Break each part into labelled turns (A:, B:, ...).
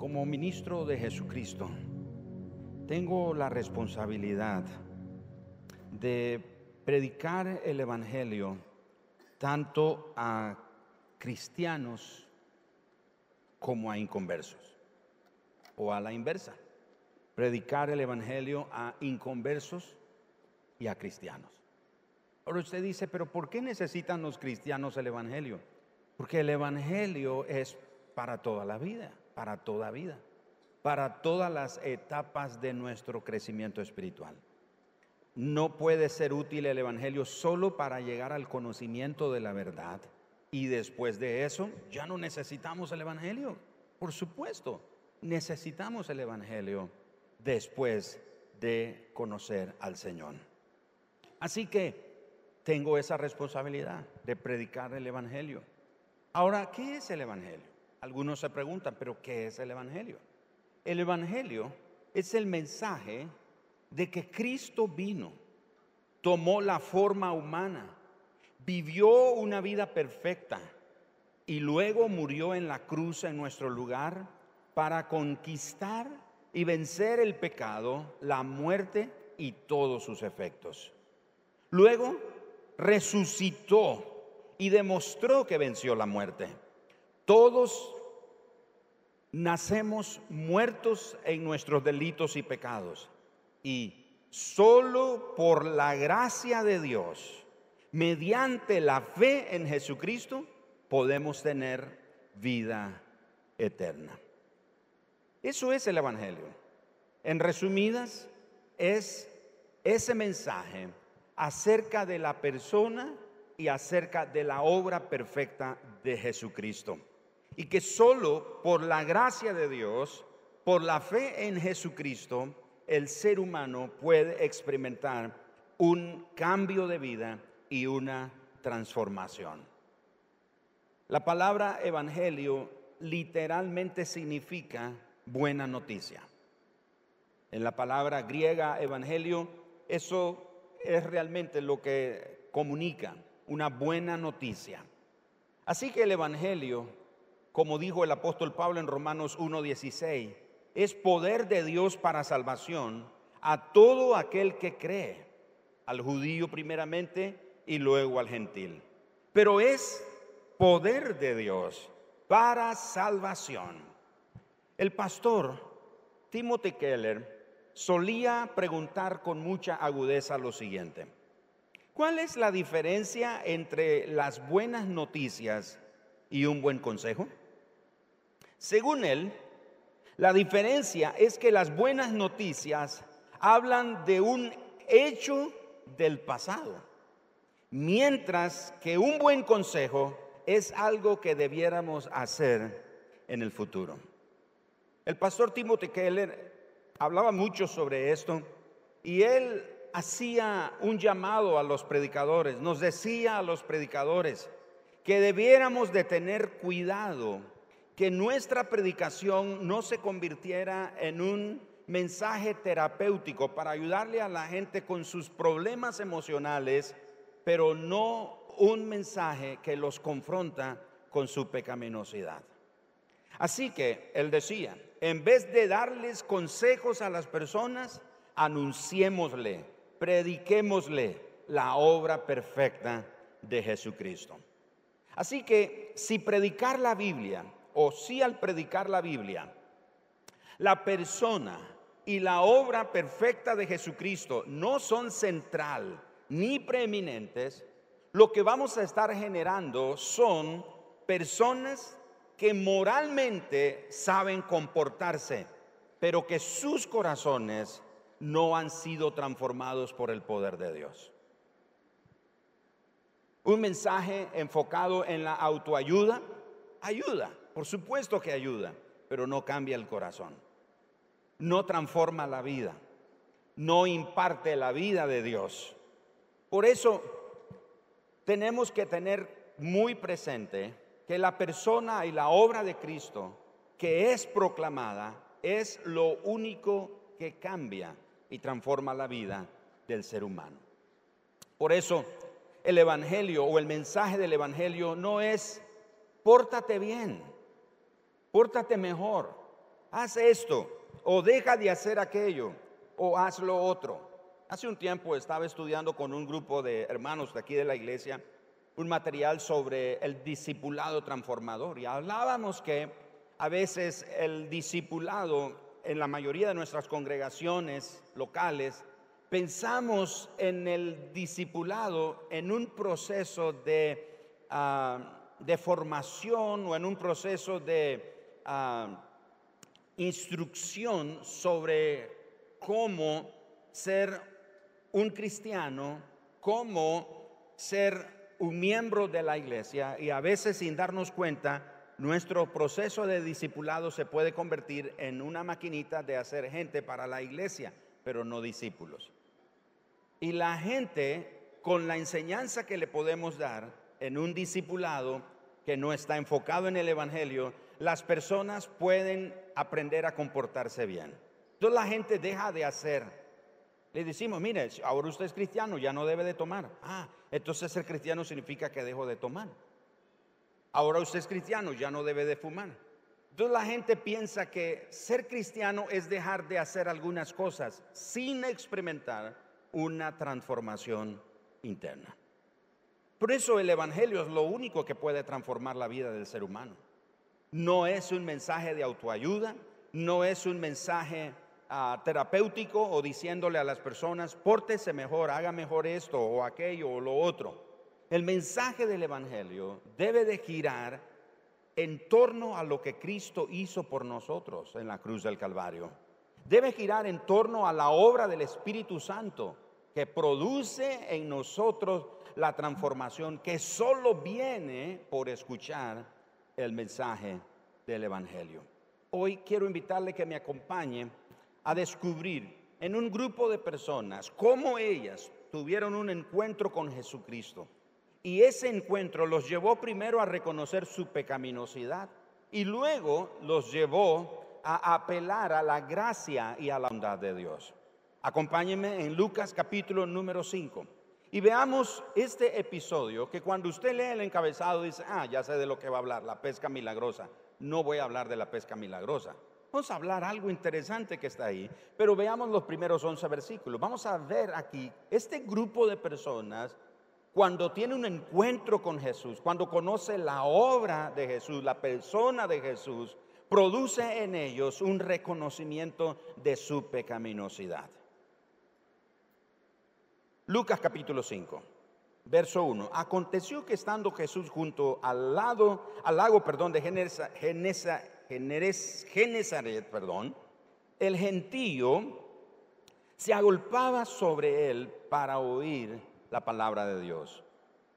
A: como ministro de Jesucristo, tengo la responsabilidad de predicar el Evangelio tanto a cristianos como a inconversos, o a la inversa, predicar el Evangelio a inconversos y a cristianos. Ahora usted dice, pero ¿por qué necesitan los cristianos el Evangelio? Porque el Evangelio es para toda la vida, para toda vida, para todas las etapas de nuestro crecimiento espiritual. No puede ser útil el Evangelio solo para llegar al conocimiento de la verdad y después de eso ya no necesitamos el Evangelio. Por supuesto, necesitamos el Evangelio después de conocer al Señor. Así que tengo esa responsabilidad de predicar el Evangelio. Ahora, ¿qué es el Evangelio? Algunos se preguntan, pero ¿qué es el Evangelio? El Evangelio es el mensaje de que Cristo vino, tomó la forma humana, vivió una vida perfecta y luego murió en la cruz en nuestro lugar para conquistar y vencer el pecado, la muerte y todos sus efectos. Luego resucitó y demostró que venció la muerte. Todos nacemos muertos en nuestros delitos y pecados. Y solo por la gracia de Dios, mediante la fe en Jesucristo, podemos tener vida eterna. Eso es el Evangelio. En resumidas, es ese mensaje acerca de la persona y acerca de la obra perfecta de Jesucristo. Y que solo por la gracia de Dios, por la fe en Jesucristo, el ser humano puede experimentar un cambio de vida y una transformación. La palabra evangelio literalmente significa buena noticia. En la palabra griega evangelio, eso es realmente lo que comunica una buena noticia. Así que el Evangelio, como dijo el apóstol Pablo en Romanos 1.16, es poder de Dios para salvación a todo aquel que cree, al judío primeramente y luego al gentil. Pero es poder de Dios para salvación. El pastor Timothy Keller solía preguntar con mucha agudeza lo siguiente. ¿Cuál es la diferencia entre las buenas noticias y un buen consejo? Según él, la diferencia es que las buenas noticias hablan de un hecho del pasado, mientras que un buen consejo es algo que debiéramos hacer en el futuro. El pastor Timothy Keller hablaba mucho sobre esto y él hacía un llamado a los predicadores, nos decía a los predicadores que debiéramos de tener cuidado que nuestra predicación no se convirtiera en un mensaje terapéutico para ayudarle a la gente con sus problemas emocionales, pero no un mensaje que los confronta con su pecaminosidad. Así que él decía, en vez de darles consejos a las personas, anunciémosle, prediquémosle la obra perfecta de Jesucristo. Así que si predicar la Biblia, o si al predicar la Biblia, la persona y la obra perfecta de Jesucristo no son central ni preeminentes, lo que vamos a estar generando son personas que moralmente saben comportarse, pero que sus corazones no han sido transformados por el poder de Dios. Un mensaje enfocado en la autoayuda ayuda, por supuesto que ayuda, pero no cambia el corazón, no transforma la vida, no imparte la vida de Dios. Por eso tenemos que tener muy presente que la persona y la obra de Cristo que es proclamada es lo único que cambia y transforma la vida del ser humano. Por eso el Evangelio o el mensaje del Evangelio no es pórtate bien, pórtate mejor, haz esto, o deja de hacer aquello, o haz lo otro. Hace un tiempo estaba estudiando con un grupo de hermanos de aquí de la iglesia un material sobre el discipulado transformador y hablábamos que a veces el discipulado en la mayoría de nuestras congregaciones locales pensamos en el discipulado en un proceso de, ah, de formación o en un proceso de instrucción sobre cómo ser un cristiano, cómo ser un miembro de la iglesia y a veces sin darnos cuenta, nuestro proceso de discipulado se puede convertir en una maquinita de hacer gente para la iglesia, pero no discípulos. Y la gente, con la enseñanza que le podemos dar en un discipulado que no está enfocado en el Evangelio, las personas pueden aprender a comportarse bien. Entonces la gente deja de hacer. Le decimos, mire, ahora usted es cristiano, ya no debe de tomar. Ah, entonces ser cristiano significa que dejo de tomar. Ahora usted es cristiano, ya no debe de fumar. Entonces la gente piensa que ser cristiano es dejar de hacer algunas cosas sin experimentar una transformación interna. Por eso el Evangelio es lo único que puede transformar la vida del ser humano. No es un mensaje de autoayuda, no es un mensaje ah, terapéutico o diciéndole a las personas, pórtese mejor, haga mejor esto o aquello o lo otro. El mensaje del Evangelio debe de girar en torno a lo que Cristo hizo por nosotros en la cruz del Calvario debe girar en torno a la obra del Espíritu Santo que produce en nosotros la transformación que solo viene por escuchar el mensaje del Evangelio. Hoy quiero invitarle que me acompañe a descubrir en un grupo de personas cómo ellas tuvieron un encuentro con Jesucristo. Y ese encuentro los llevó primero a reconocer su pecaminosidad y luego los llevó a apelar a la gracia y a la bondad de Dios. Acompáñenme en Lucas capítulo número 5 y veamos este episodio que cuando usted lee el encabezado dice, ah, ya sé de lo que va a hablar, la pesca milagrosa. No voy a hablar de la pesca milagrosa. Vamos a hablar algo interesante que está ahí, pero veamos los primeros 11 versículos. Vamos a ver aquí este grupo de personas cuando tiene un encuentro con Jesús, cuando conoce la obra de Jesús, la persona de Jesús, produce en ellos un reconocimiento de su pecaminosidad. Lucas capítulo 5, verso 1. Aconteció que estando Jesús junto al lado, al lago, perdón, de Genesaret, perdón, el gentío se agolpaba sobre él para oír la palabra de Dios.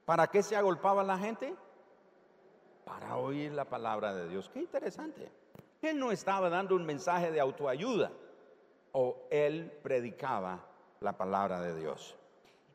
A: ¿Para qué se agolpaba la gente? Para oír la palabra de Dios. Qué interesante. Él no estaba dando un mensaje de autoayuda, o él predicaba la palabra de Dios.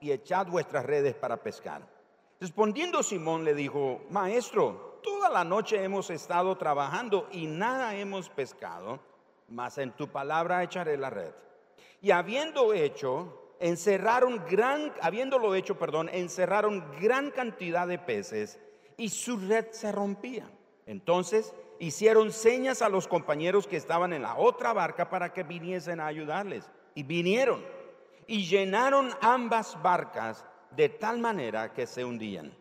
A: y echad vuestras redes para pescar. Respondiendo Simón le dijo, Maestro, toda la noche hemos estado trabajando y nada hemos pescado, mas en tu palabra echaré la red. Y habiendo hecho, encerraron gran, habiéndolo hecho, perdón, encerraron gran cantidad de peces y su red se rompía. Entonces hicieron señas a los compañeros que estaban en la otra barca para que viniesen a ayudarles. Y vinieron y llenaron ambas barcas de tal manera que se hundían.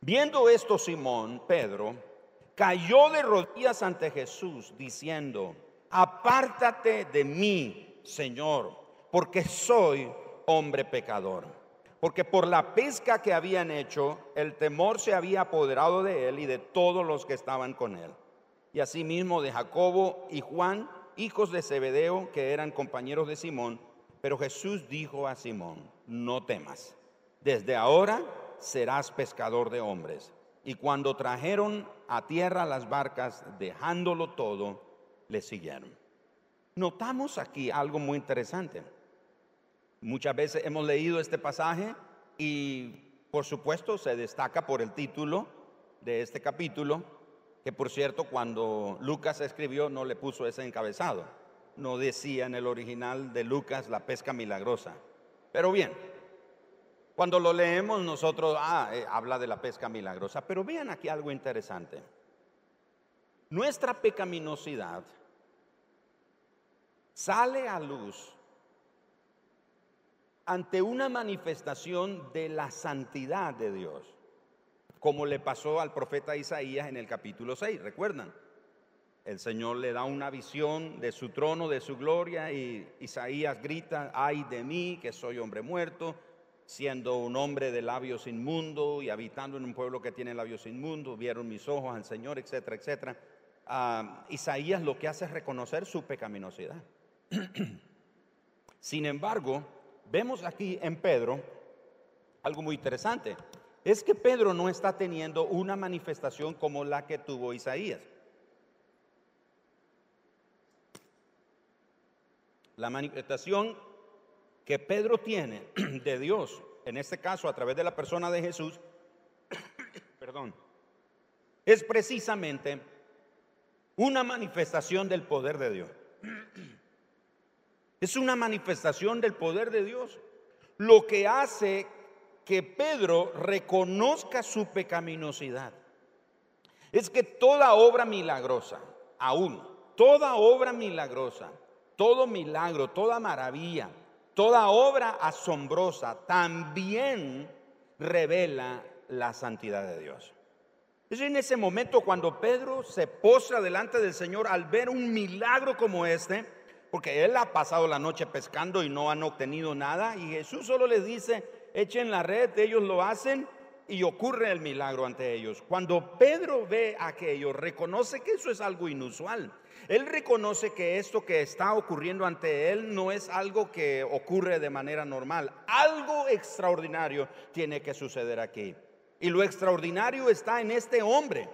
A: Viendo esto Simón, Pedro, cayó de rodillas ante Jesús diciendo, apártate de mí, Señor, porque soy hombre pecador porque por la pesca que habían hecho, el temor se había apoderado de él y de todos los que estaban con él. Y asimismo de Jacobo y Juan, hijos de Zebedeo, que eran compañeros de Simón. Pero Jesús dijo a Simón, no temas, desde ahora serás pescador de hombres. Y cuando trajeron a tierra las barcas, dejándolo todo, le siguieron. Notamos aquí algo muy interesante. Muchas veces hemos leído este pasaje y por supuesto se destaca por el título de este capítulo, que por cierto cuando Lucas escribió no le puso ese encabezado, no decía en el original de Lucas la pesca milagrosa. Pero bien, cuando lo leemos nosotros, ah, eh, habla de la pesca milagrosa, pero vean aquí algo interesante. Nuestra pecaminosidad sale a luz ante una manifestación de la santidad de Dios, como le pasó al profeta Isaías en el capítulo 6, ¿recuerdan? El Señor le da una visión de su trono, de su gloria, y Isaías grita, ay de mí, que soy hombre muerto, siendo un hombre de labios inmundos y habitando en un pueblo que tiene labios inmundos, vieron mis ojos al Señor, etcétera, etcétera. Ah, Isaías lo que hace es reconocer su pecaminosidad. Sin embargo, vemos aquí en Pedro algo muy interesante. Es que Pedro no está teniendo una manifestación como la que tuvo Isaías. La manifestación que Pedro tiene de Dios, en este caso a través de la persona de Jesús, perdón, es precisamente una manifestación del poder de Dios. Es una manifestación del poder de Dios. Lo que hace que Pedro reconozca su pecaminosidad es que toda obra milagrosa, aún, toda obra milagrosa, todo milagro, toda maravilla, toda obra asombrosa también revela la santidad de Dios. Es en ese momento cuando Pedro se posa delante del Señor al ver un milagro como este, porque él ha pasado la noche pescando y no han obtenido nada, y Jesús solo les dice, echen la red, ellos lo hacen y ocurre el milagro ante ellos. Cuando Pedro ve aquello, reconoce que eso es algo inusual. Él reconoce que esto que está ocurriendo ante él no es algo que ocurre de manera normal. Algo extraordinario tiene que suceder aquí. Y lo extraordinario está en este hombre.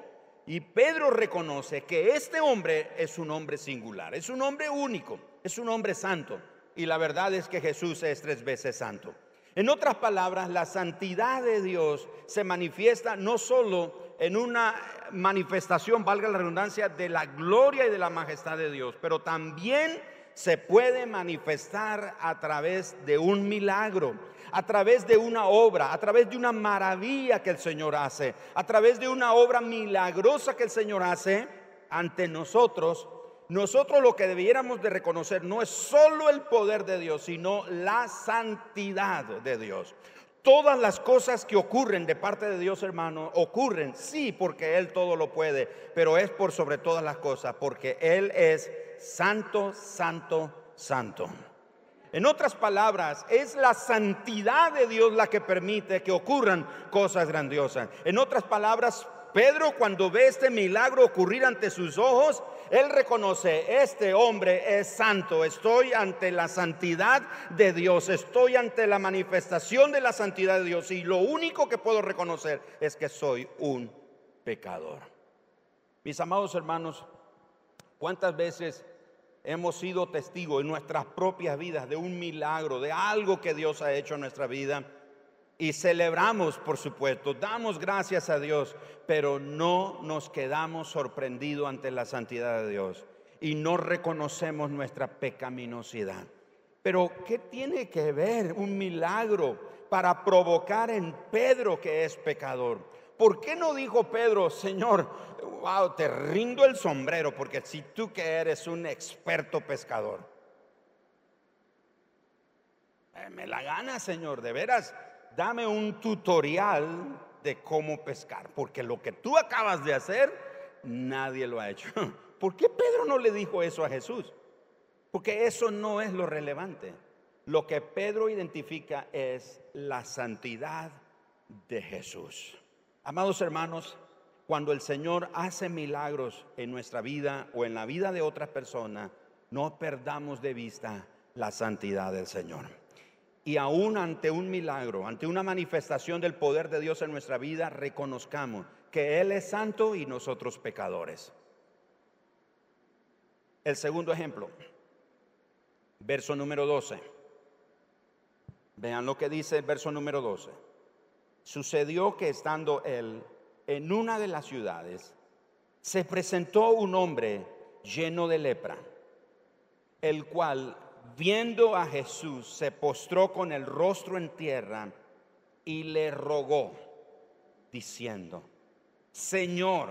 A: Y Pedro reconoce que este hombre es un hombre singular, es un hombre único, es un hombre santo. Y la verdad es que Jesús es tres veces santo. En otras palabras, la santidad de Dios se manifiesta no solo en una manifestación, valga la redundancia, de la gloria y de la majestad de Dios, pero también se puede manifestar a través de un milagro a través de una obra, a través de una maravilla que el Señor hace, a través de una obra milagrosa que el Señor hace ante nosotros, nosotros lo que debiéramos de reconocer no es solo el poder de Dios, sino la santidad de Dios. Todas las cosas que ocurren de parte de Dios, hermano, ocurren, sí, porque Él todo lo puede, pero es por sobre todas las cosas, porque Él es santo, santo, santo. En otras palabras, es la santidad de Dios la que permite que ocurran cosas grandiosas. En otras palabras, Pedro cuando ve este milagro ocurrir ante sus ojos, él reconoce, este hombre es santo, estoy ante la santidad de Dios, estoy ante la manifestación de la santidad de Dios y lo único que puedo reconocer es que soy un pecador. Mis amados hermanos, ¿cuántas veces hemos sido testigos en nuestras propias vidas de un milagro, de algo que Dios ha hecho en nuestra vida. Y celebramos, por supuesto, damos gracias a Dios, pero no nos quedamos sorprendidos ante la santidad de Dios y no reconocemos nuestra pecaminosidad. Pero ¿qué tiene que ver un milagro para provocar en Pedro que es pecador? ¿Por qué no dijo Pedro, Señor, wow, te rindo el sombrero porque si tú que eres un experto pescador, eh, me la gana, Señor, de veras, dame un tutorial de cómo pescar, porque lo que tú acabas de hacer, nadie lo ha hecho. ¿Por qué Pedro no le dijo eso a Jesús? Porque eso no es lo relevante. Lo que Pedro identifica es la santidad de Jesús. Amados hermanos, cuando el Señor hace milagros en nuestra vida o en la vida de otras personas, no perdamos de vista la santidad del Señor. Y aún ante un milagro, ante una manifestación del poder de Dios en nuestra vida, reconozcamos que Él es santo y nosotros pecadores. El segundo ejemplo, verso número 12. Vean lo que dice el verso número 12. Sucedió que estando él en una de las ciudades, se presentó un hombre lleno de lepra, el cual, viendo a Jesús, se postró con el rostro en tierra y le rogó, diciendo, Señor,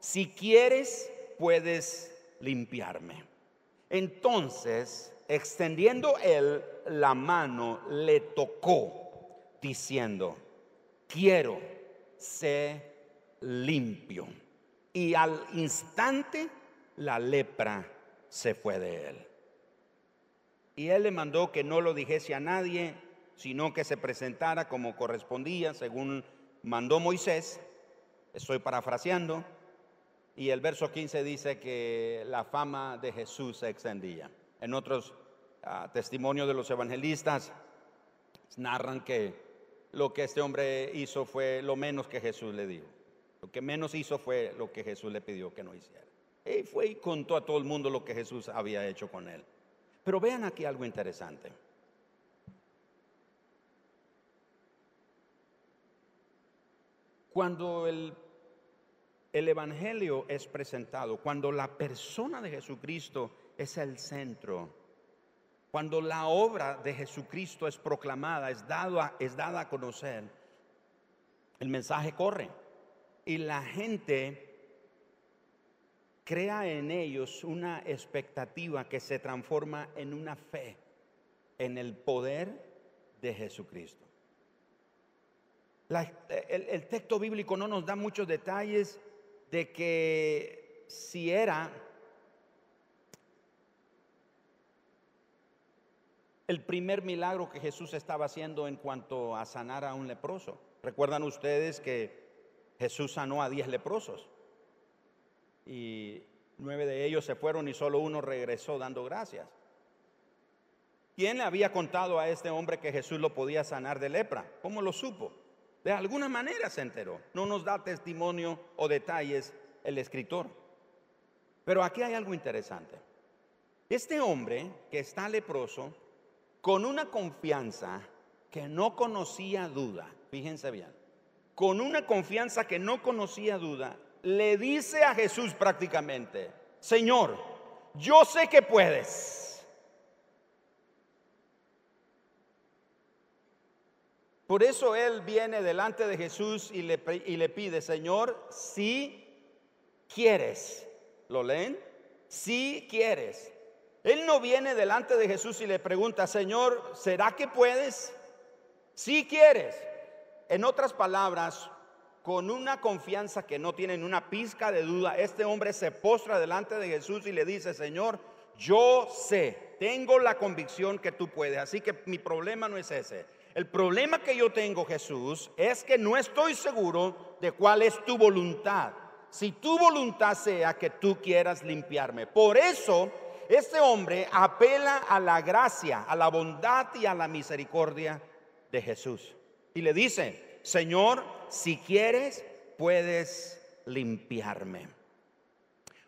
A: si quieres, puedes limpiarme. Entonces, extendiendo él la mano, le tocó, diciendo, quiero ser limpio. Y al instante la lepra se fue de él. Y él le mandó que no lo dijese a nadie, sino que se presentara como correspondía, según mandó Moisés. Estoy parafraseando. Y el verso 15 dice que la fama de Jesús se extendía. En otros ah, testimonios de los evangelistas narran que lo que este hombre hizo fue lo menos que Jesús le dijo. Lo que menos hizo fue lo que Jesús le pidió que no hiciera. Y fue y contó a todo el mundo lo que Jesús había hecho con él. Pero vean aquí algo interesante. Cuando el el Evangelio es presentado, cuando la persona de Jesucristo es el centro, cuando la obra de Jesucristo es proclamada, es, es dada a conocer, el mensaje corre y la gente crea en ellos una expectativa que se transforma en una fe en el poder de Jesucristo. el, el, texto bíblico no nos da muchos detalles de que si era el primer milagro que Jesús estaba haciendo en cuanto a sanar a un leproso. Recuerdan ustedes que Jesús sanó a diez leprosos y nueve de ellos se fueron y solo uno regresó dando gracias. ¿Quién le había contado a este hombre que Jesús lo podía sanar de lepra? ¿Cómo lo supo? De alguna manera se enteró. No nos da testimonio o detalles el escritor. Pero aquí hay algo interesante. Este hombre que está leproso, con una confianza que no conocía duda, fíjense bien, con una confianza que no conocía duda, le dice a Jesús prácticamente, Señor, yo sé que puedes Por eso él viene delante de Jesús y le, pide, Señor, si quieres, ¿lo leen? Si quieres. Él no viene delante de Jesús y le pregunta, Señor, ¿será que puedes? Si quieres. En otras palabras, con una confianza que no tienen una pizca de duda, este hombre se postra delante de Jesús y le dice, Señor, yo sé, tengo la convicción que tú puedes, así que mi problema no es ese. El problema que yo tengo, Jesús, es que no estoy seguro de cuál es tu voluntad. Si tu voluntad sea que tú quieras limpiarme. Por eso, este hombre apela a la gracia, a la bondad y a la misericordia de Jesús. Y le dice, Señor, si quieres, puedes limpiarme.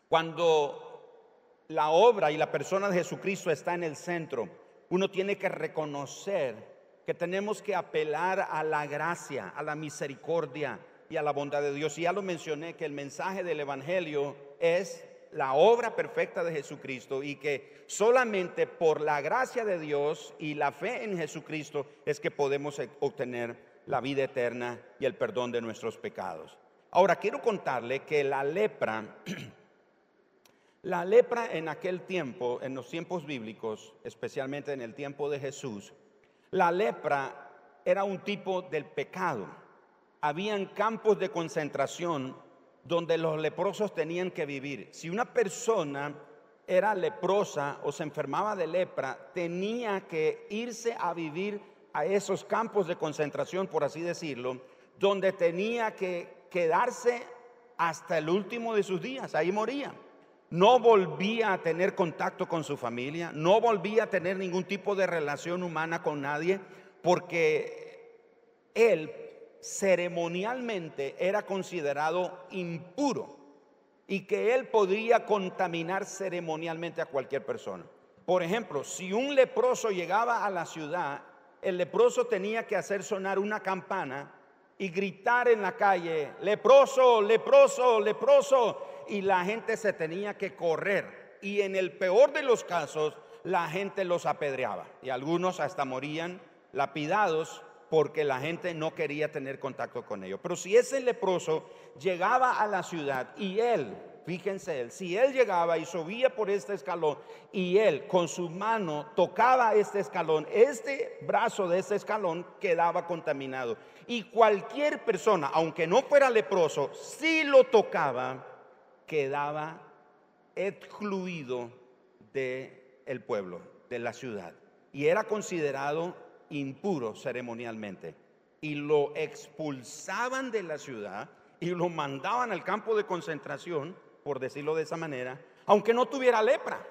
A: Cuando la obra y la persona de Jesucristo está en el centro, uno tiene que reconocer que tenemos que apelar a la gracia, a la misericordia y a la bondad de Dios. Y ya lo mencioné que el mensaje del Evangelio es la obra perfecta de Jesucristo y que solamente por la gracia de Dios y la fe en Jesucristo es que podemos obtener la vida eterna y el perdón de nuestros pecados. Ahora quiero contarle que la lepra, la lepra en aquel tiempo, en los tiempos bíblicos, especialmente en el tiempo de Jesús, la lepra era un tipo del pecado. Habían campos de concentración donde los leprosos tenían que vivir. Si una persona era leprosa o se enfermaba de lepra, tenía que irse a vivir a esos campos de concentración, por así decirlo, donde tenía que quedarse hasta el último de sus días. Ahí moría no volvía a tener contacto con su familia, no volvía a tener ningún tipo de relación humana con nadie, porque él ceremonialmente era considerado impuro y que él podría contaminar ceremonialmente a cualquier persona. Por ejemplo, si un leproso llegaba a la ciudad, el leproso tenía que hacer sonar una campana y gritar en la calle, leproso, leproso, leproso, y la gente se tenía que correr. Y en el peor de los casos, la gente los apedreaba y algunos hasta morían lapidados porque la gente no quería tener contacto con ellos. Pero si ese leproso llegaba a la ciudad y él fíjense él, si él llegaba y subía por este escalón y él con su mano tocaba este escalón, este brazo de este escalón quedaba contaminado. Y cualquier persona, aunque no fuera leproso, si lo tocaba, quedaba excluido del el pueblo, de la ciudad. Y era considerado impuro ceremonialmente. Y lo expulsaban de la ciudad y lo mandaban al campo de concentración por decirlo de esa manera, aunque no tuviera lepra.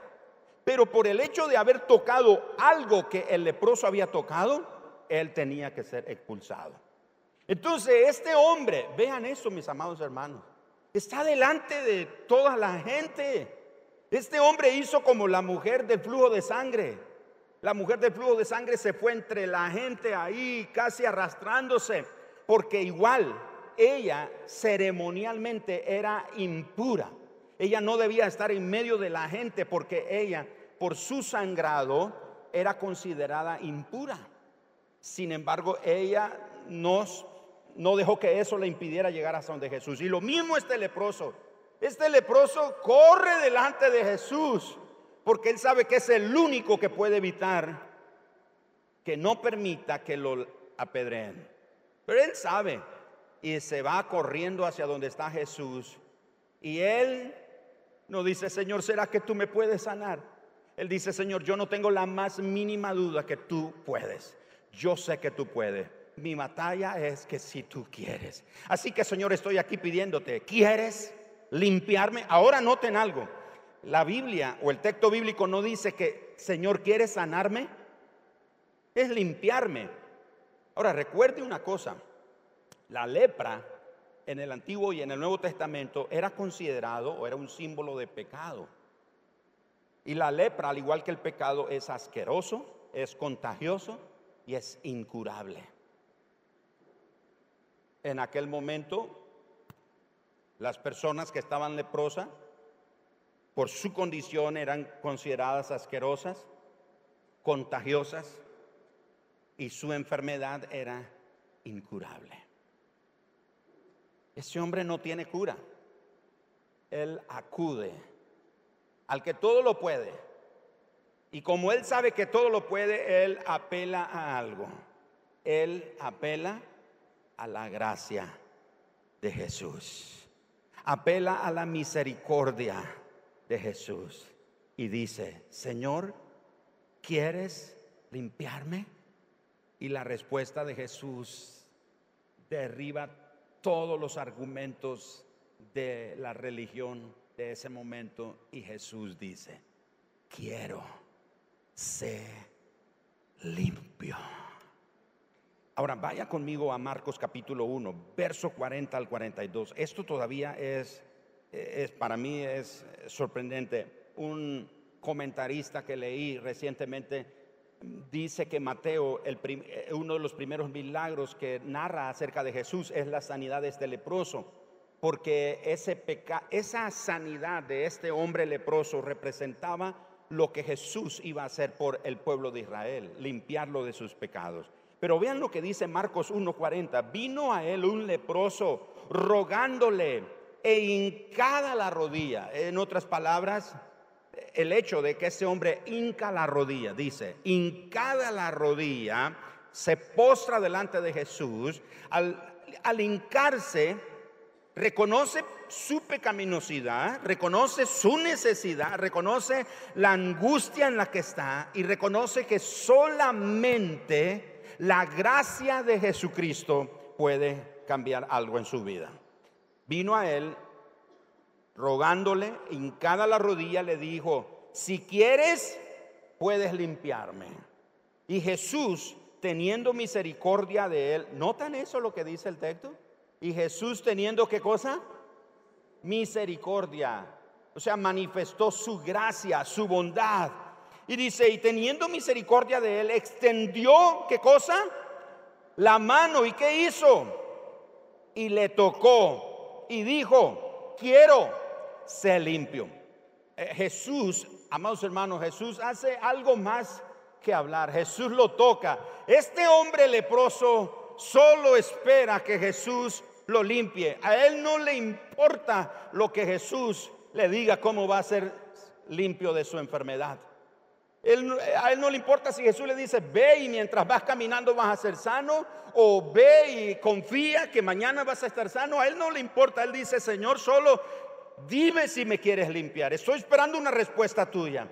A: Pero por el hecho de haber tocado algo que el leproso había tocado, él tenía que ser expulsado. Entonces, este hombre, vean eso, mis amados hermanos, está delante de toda la gente. Este hombre hizo como la mujer del flujo de sangre. La mujer del flujo de sangre se fue entre la gente ahí, casi arrastrándose, porque igual ella ceremonialmente era impura. Ella no debía estar en medio de la gente porque ella, por su sangrado, era considerada impura. Sin embargo, ella no, dejó que eso le impidiera llegar hasta donde Jesús. Y lo mismo este leproso. Este leproso corre delante de Jesús porque él sabe que es el único que puede evitar que no permita que lo apedreen. Pero él sabe y se va corriendo hacia donde está Jesús. Y él no dice, Señor, ¿será que tú me puedes sanar? Él dice, Señor, yo no tengo la más mínima duda que tú puedes. Yo sé que tú puedes. Mi batalla es que si tú quieres. Así que, Señor, estoy aquí pidiéndote, ¿quieres limpiarme? Ahora noten algo. La Biblia o el texto bíblico no dice que, Señor, ¿quieres sanarme? Es limpiarme. Ahora, recuerde una cosa. La lepra en el Antiguo y en el Nuevo Testamento era considerado o era un símbolo de pecado. Y la lepra, al igual que el pecado, es asqueroso, es contagioso y es incurable. En aquel momento, las personas que estaban leprosas, por su condición, eran consideradas asquerosas, contagiosas y su enfermedad era incurable. Ese hombre no tiene cura. Él acude al que todo lo puede. Y como él sabe que todo lo puede, él apela a algo. Él apela a la gracia de Jesús. Apela a la misericordia de Jesús. Y dice, Señor, ¿quieres limpiarme? Y la respuesta de Jesús derriba todos los argumentos de la religión de ese momento y Jesús dice, quiero ser limpio. Ahora vaya conmigo a Marcos capítulo 1, verso 40 al 42. Esto todavía es, es para mí es sorprendente. Un comentarista que leí recientemente dice que Mateo, el eh, uno de los primeros milagros que narra acerca de Jesús es la sanidad de este leproso, porque ese esa sanidad de este hombre leproso representaba lo que Jesús iba a hacer por el pueblo de Israel, limpiarlo de sus pecados. Pero vean lo que dice Marcos 1:40, vino a él un leproso rogándole e hincada la rodilla, en otras palabras, el hecho de que ese hombre hinca la rodilla, dice, hincada la rodilla, se postra delante de Jesús, al, al hincarse, reconoce su pecaminosidad, reconoce su necesidad, reconoce la angustia en la que está y reconoce que solamente la gracia de Jesucristo puede cambiar algo en su vida. Vino a él rogándole, hincada la rodilla, le dijo, si quieres, puedes limpiarme. Y Jesús, teniendo misericordia de él, ¿notan eso lo que dice el texto? Y Jesús teniendo qué cosa? Misericordia. O sea, manifestó su gracia, su bondad. Y dice, y teniendo misericordia de él, extendió, ¿qué cosa? La mano. ¿Y qué hizo? Y le tocó y dijo, quiero ser limpio. Eh, Jesús, amados hermanos, Jesús hace algo más que hablar. Jesús lo toca. Este hombre leproso solo espera que Jesús lo limpie. A él no le importa lo que Jesús le diga cómo va a ser limpio de su enfermedad. a él no le importa si Jesús le dice, ve y mientras vas caminando vas a ser sano, o ve y confía que mañana vas a estar sano. A él no le importa, él dice, Señor, solo dime si me quieres limpiar. Estoy esperando una respuesta tuya.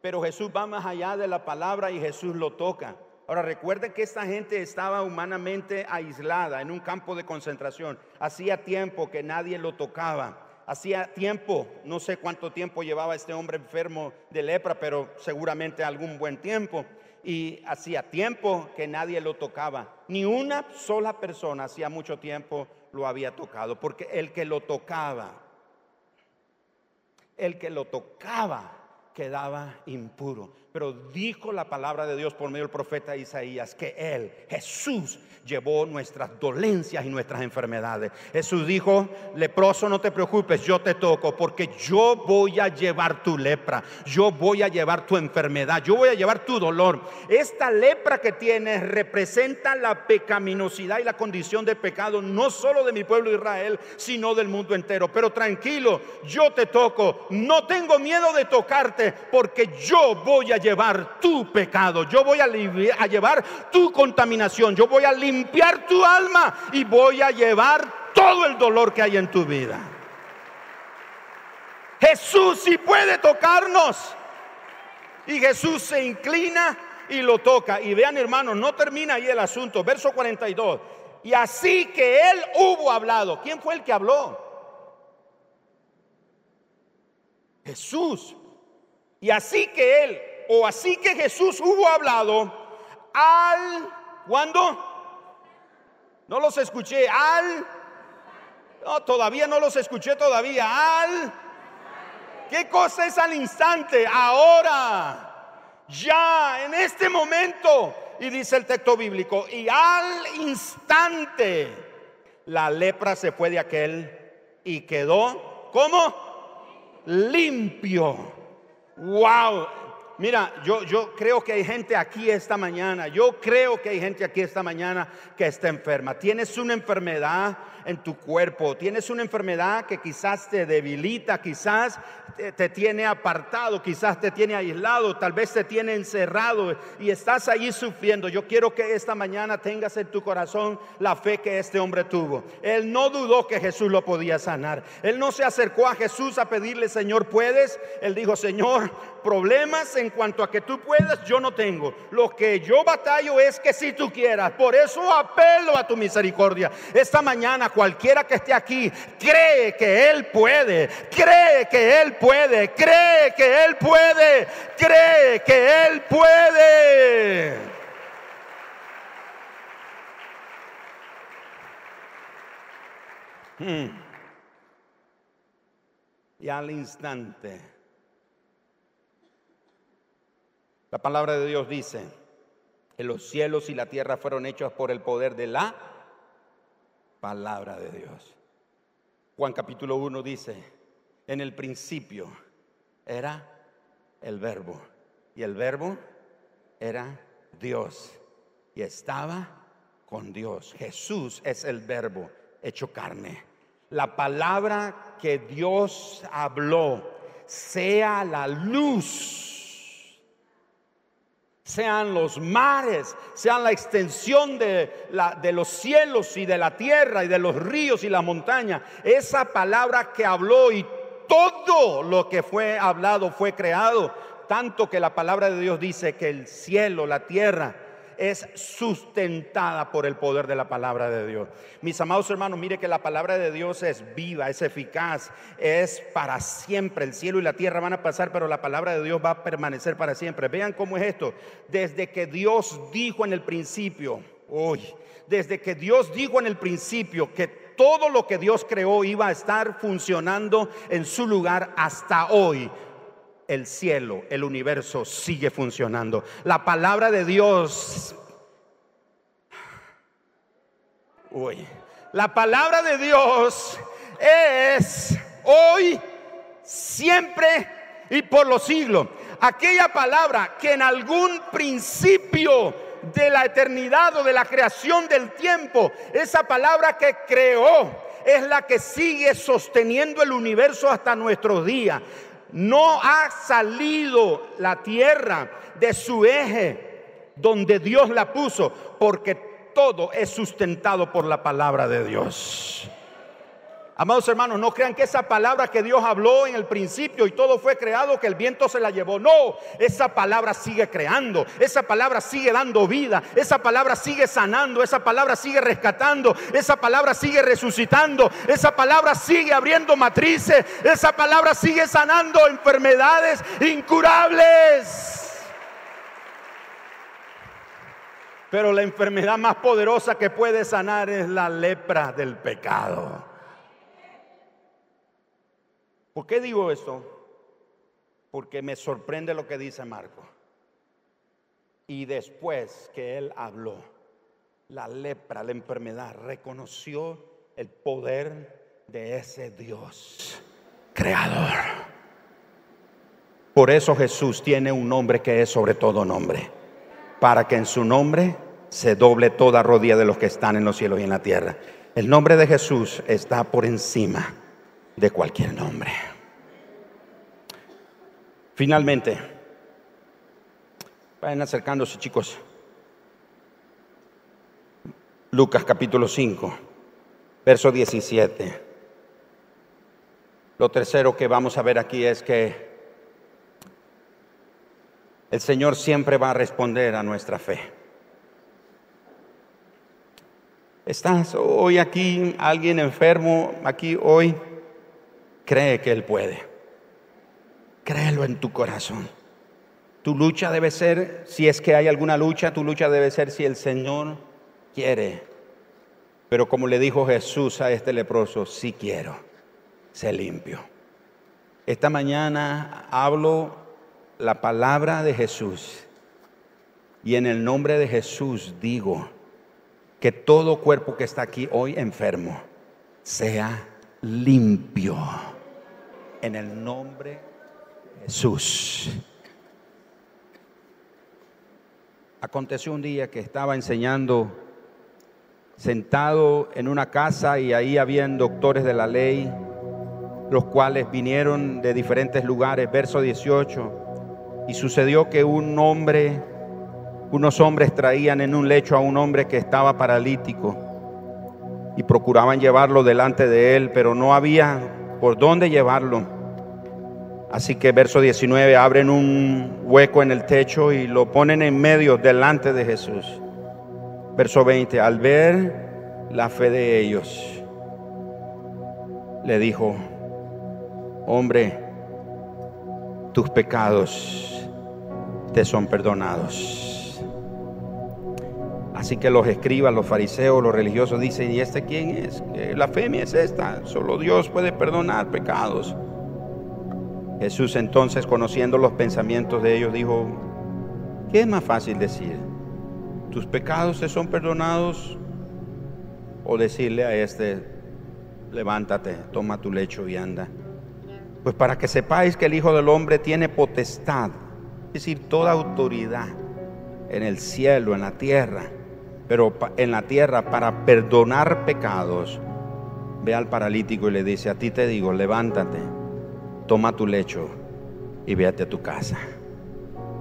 A: Pero Jesús va más allá de la palabra y Jesús lo toca. Ahora recuerden que esta gente estaba humanamente aislada en un campo de concentración. Hacía tiempo que nadie lo tocaba. Hacía tiempo, no sé cuánto tiempo llevaba este hombre enfermo de lepra, pero seguramente algún buen tiempo. Y hacía tiempo que nadie lo tocaba. Ni una sola persona hacía mucho tiempo lo había tocado, porque el que lo tocaba, el que lo tocaba quedaba impuro. Pero dijo la palabra de Dios por medio del profeta Isaías que Él, Jesús, llevó nuestras dolencias y nuestras enfermedades. Jesús dijo, leproso, no te preocupes, yo te toco, porque yo voy a llevar tu lepra, yo voy a llevar tu enfermedad, yo voy a llevar tu dolor. Esta lepra que tienes representa la pecaminosidad y la condición de pecado, no solo de mi pueblo Israel, sino del mundo entero. Pero tranquilo, yo te toco, no tengo miedo de tocarte, porque yo voy a llevar tu pecado, yo voy a, llevar tu contaminación, yo voy a limpiar tu alma y voy a llevar todo el dolor que hay en tu vida. Jesús sí puede tocarnos. Y Jesús se inclina y lo toca. Y vean hermanos, no termina ahí el asunto. Verso 42. Y así que él hubo hablado. ¿Quién fue el que habló? Jesús. Y así que él o así que Jesús hubo hablado al, ¿cuándo? No los escuché, al, no, todavía no los escuché todavía, al, ¿qué cosa es al instante? Ahora, ya, en este momento, y dice el texto bíblico, y al instante la lepra se fue de aquel y quedó, ¿cómo? Limpio. Wow, Mira, yo, yo creo que hay gente aquí esta mañana, yo creo que hay gente aquí esta mañana que está enferma. Tienes una enfermedad en tu cuerpo, tienes una enfermedad que quizás te debilita, quizás te, tiene apartado, quizás te tiene aislado, tal vez te tiene encerrado y estás allí sufriendo. Yo quiero que esta mañana tengas en tu corazón la fe que este hombre tuvo. Él no dudó que Jesús lo podía sanar. Él no se acercó a Jesús a pedirle, Señor, ¿puedes? Él dijo, Señor, problemas en cuanto a que tú puedas, yo no tengo. Lo que yo batallo es que si tú quieras. Por eso apelo a tu misericordia. Esta mañana cualquiera que esté aquí cree que Él puede, cree que Él puede, cree que Él puede, cree que Él puede. Hmm. Y al instante, la palabra de Dios dice, que los cielos y la tierra fueron hechos por el poder de la palabra de Dios. Juan capítulo 1 dice, en el principio era el verbo y el verbo era Dios y estaba con Dios. Jesús es el verbo hecho carne. La palabra que Dios habló sea la luz sean los mares, sean la extensión de, de, los cielos y de la tierra y de los ríos y la montaña. Esa palabra que habló y todo lo que fue hablado fue creado, tanto que la palabra de Dios dice que el cielo, la tierra, es sustentada por el poder de la palabra de Dios. Mis amados hermanos, mire que la palabra de Dios es viva, es eficaz, es para siempre. El cielo y la tierra van a pasar, pero la palabra de Dios va a permanecer para siempre. Vean cómo es esto. Desde que Dios dijo en el principio, hoy, desde que Dios dijo en el principio que todo lo que Dios creó iba a estar funcionando en su lugar hasta hoy. El cielo, el universo sigue funcionando. La palabra de Dios... Uy, la palabra de Dios es hoy, siempre y por los siglos. Aquella palabra que en algún principio de la eternidad o de la creación del tiempo, esa palabra que creó es la que sigue sosteniendo el universo hasta nuestros días. No ha salido la tierra de su eje donde Dios la puso, porque todo es sustentado por la palabra de Dios. Amados hermanos, no crean que esa palabra que Dios habló en el principio y todo fue creado, que el viento se la llevó. No, esa palabra sigue creando, esa palabra sigue dando vida, esa palabra sigue sanando, esa palabra sigue rescatando, esa palabra sigue resucitando, esa palabra sigue abriendo matrices, esa palabra sigue sanando enfermedades incurables. Pero la enfermedad más poderosa que puede sanar es la lepra del pecado. ¿Por qué digo esto? Porque me sorprende lo que dice Marco. Y después que él habló, la lepra, la enfermedad, reconoció el poder de ese Dios creador. Por eso Jesús tiene un nombre que es sobre todo nombre, para que en su nombre se doble toda rodilla de los que están en los cielos y en la tierra. El nombre de Jesús está por encima de cualquier nombre. Finalmente, vayan acercándose chicos. Lucas capítulo 5, verso 17. Lo tercero que vamos a ver aquí es que el Señor siempre va a responder a nuestra fe. ¿Estás hoy aquí, alguien enfermo aquí hoy? Cree que Él puede. Créelo en tu corazón. Tu lucha debe ser, si es que hay alguna lucha, tu lucha debe ser si el Señor quiere. Pero como le dijo Jesús a este leproso, si quiero, sé limpio. Esta mañana hablo la palabra de Jesús y en el nombre de Jesús digo que todo cuerpo que está aquí hoy enfermo sea limpio en el nombre de Jesús. Aconteció un día que estaba enseñando sentado en una casa y ahí habían doctores de la ley, los cuales vinieron de diferentes lugares, verso 18, y sucedió que un hombre, unos hombres traían en un lecho a un hombre que estaba paralítico y procuraban llevarlo delante de él, pero no había por dónde llevarlo. Así que verso 19, abren un hueco en el techo y lo ponen en medio delante de Jesús. Verso 20, al ver la fe de ellos, le dijo, hombre, tus pecados te son perdonados. Así que los escribas, los fariseos, los religiosos dicen, ¿y este quién es? La fe es esta, solo Dios puede perdonar pecados. Jesús entonces, conociendo los pensamientos de ellos, dijo, ¿qué es más fácil decir? ¿Tus pecados te son perdonados? O decirle a este, levántate, toma tu lecho y anda. Pues para que sepáis que el Hijo del Hombre tiene potestad, es decir, toda autoridad en el cielo, en la tierra, pero en la tierra para perdonar pecados, ve al paralítico y le dice, a ti te digo, levántate toma tu lecho y véate a tu casa.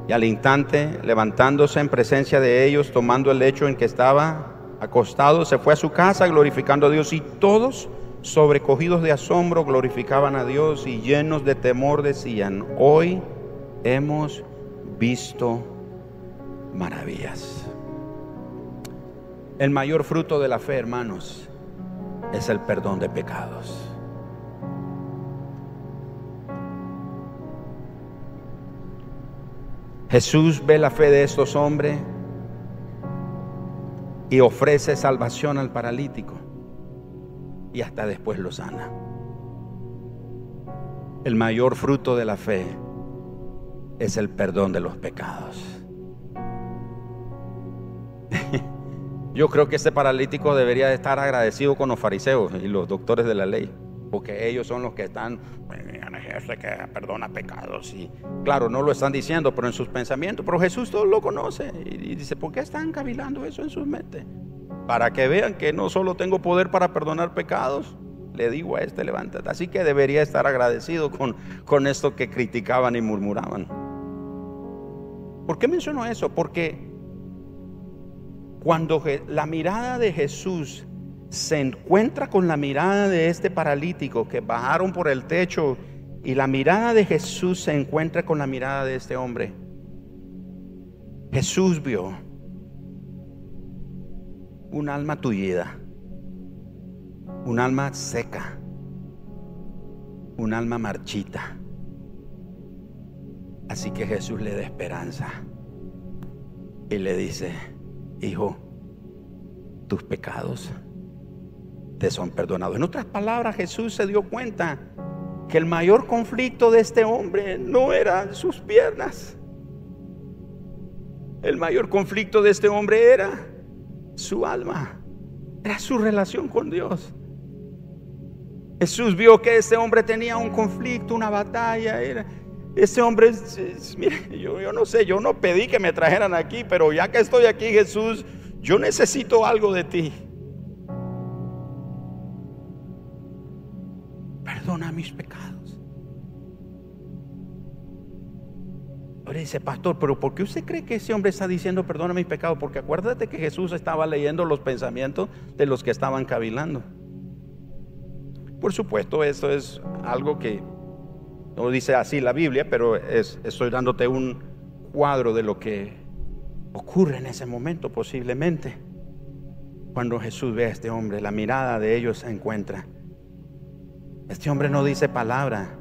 A: Y al instante, levantándose en presencia de ellos, tomando el lecho en que estaba acostado, se fue a su casa glorificando a Dios y todos, sobrecogidos de asombro, glorificaban a Dios y llenos de temor decían, hoy hemos visto maravillas. El mayor fruto de la fe, hermanos, es el perdón de pecados. Jesús ve la fe de estos hombres y ofrece salvación al paralítico y hasta después lo sana. El mayor fruto de la fe es el perdón de los pecados. Yo creo que este paralítico debería estar agradecido con los fariseos y los doctores de la ley, porque ellos son los que están, que perdona pecados. Y claro, no lo están diciendo, pero en sus pensamientos, pero Jesús todo lo conoce y dice, ¿por qué están cavilando eso en sus mentes? Para que vean que no solo tengo poder para perdonar pecados, le digo a este levántate. Así que debería estar agradecido con, con esto que criticaban y murmuraban. ¿Por qué menciono eso? Porque cuando la mirada de Jesús se encuentra con la mirada de este paralítico que bajaron por el techo y la mirada de Jesús se encuentra con la mirada de este hombre, Jesús vio un alma tullida, un alma seca, un alma marchita. Así que Jesús le da esperanza y le dice, hijo, tus pecados son perdonados. En otras palabras, Jesús se dio cuenta que el mayor conflicto de este hombre no eran sus piernas. El mayor conflicto de este hombre era su alma, era su relación con Dios. Jesús vio que este hombre tenía un conflicto, una batalla. Era, este hombre, mire, yo no sé, yo no pedí que me trajeran aquí, pero ya que estoy aquí, Jesús, yo necesito algo de ti. Perdona mis pecados. Ahora dice, pastor, pero ¿por qué usted cree que ese hombre está diciendo perdona mis pecados? Porque acuérdate que Jesús estaba leyendo los pensamientos de los que estaban cavilando. Por supuesto, eso es algo que no dice así la Biblia, pero es, estoy dándote un cuadro de lo que ocurre en ese momento posiblemente. Cuando Jesús ve a este hombre, la mirada de ellos se encuentra. Este hombre no dice palabra,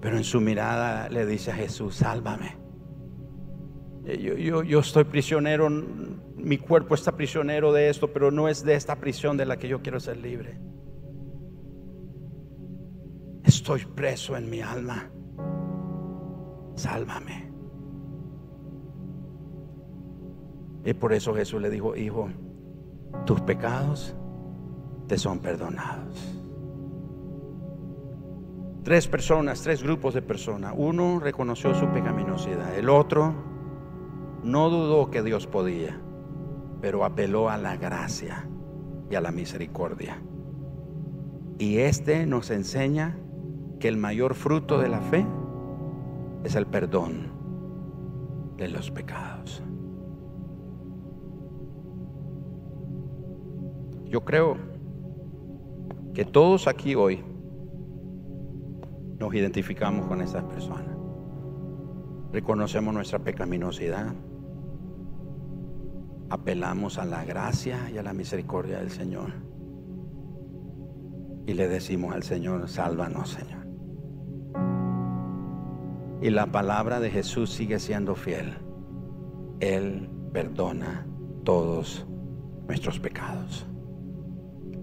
A: pero en su mirada le dice a Jesús, sálvame. Yo, yo, yo estoy prisionero, mi cuerpo está prisionero de esto, pero no es de esta prisión de la que yo quiero ser libre. Estoy preso en mi alma. Sálvame. Y por eso Jesús le dijo, hijo, tus pecados te son perdonados. Tres personas, tres grupos de personas. Uno reconoció su pecaminosidad. El otro no dudó que Dios podía, pero apeló a la gracia y a la misericordia. Y este nos enseña que el mayor fruto de la fe es el perdón de los pecados. Yo creo que todos aquí hoy nos identificamos con esas personas. Reconocemos nuestra pecaminosidad. Apelamos a la gracia y a la misericordia del Señor. Y le decimos al Señor, sálvanos, Señor. Y la palabra de Jesús sigue siendo fiel. Él perdona todos nuestros pecados.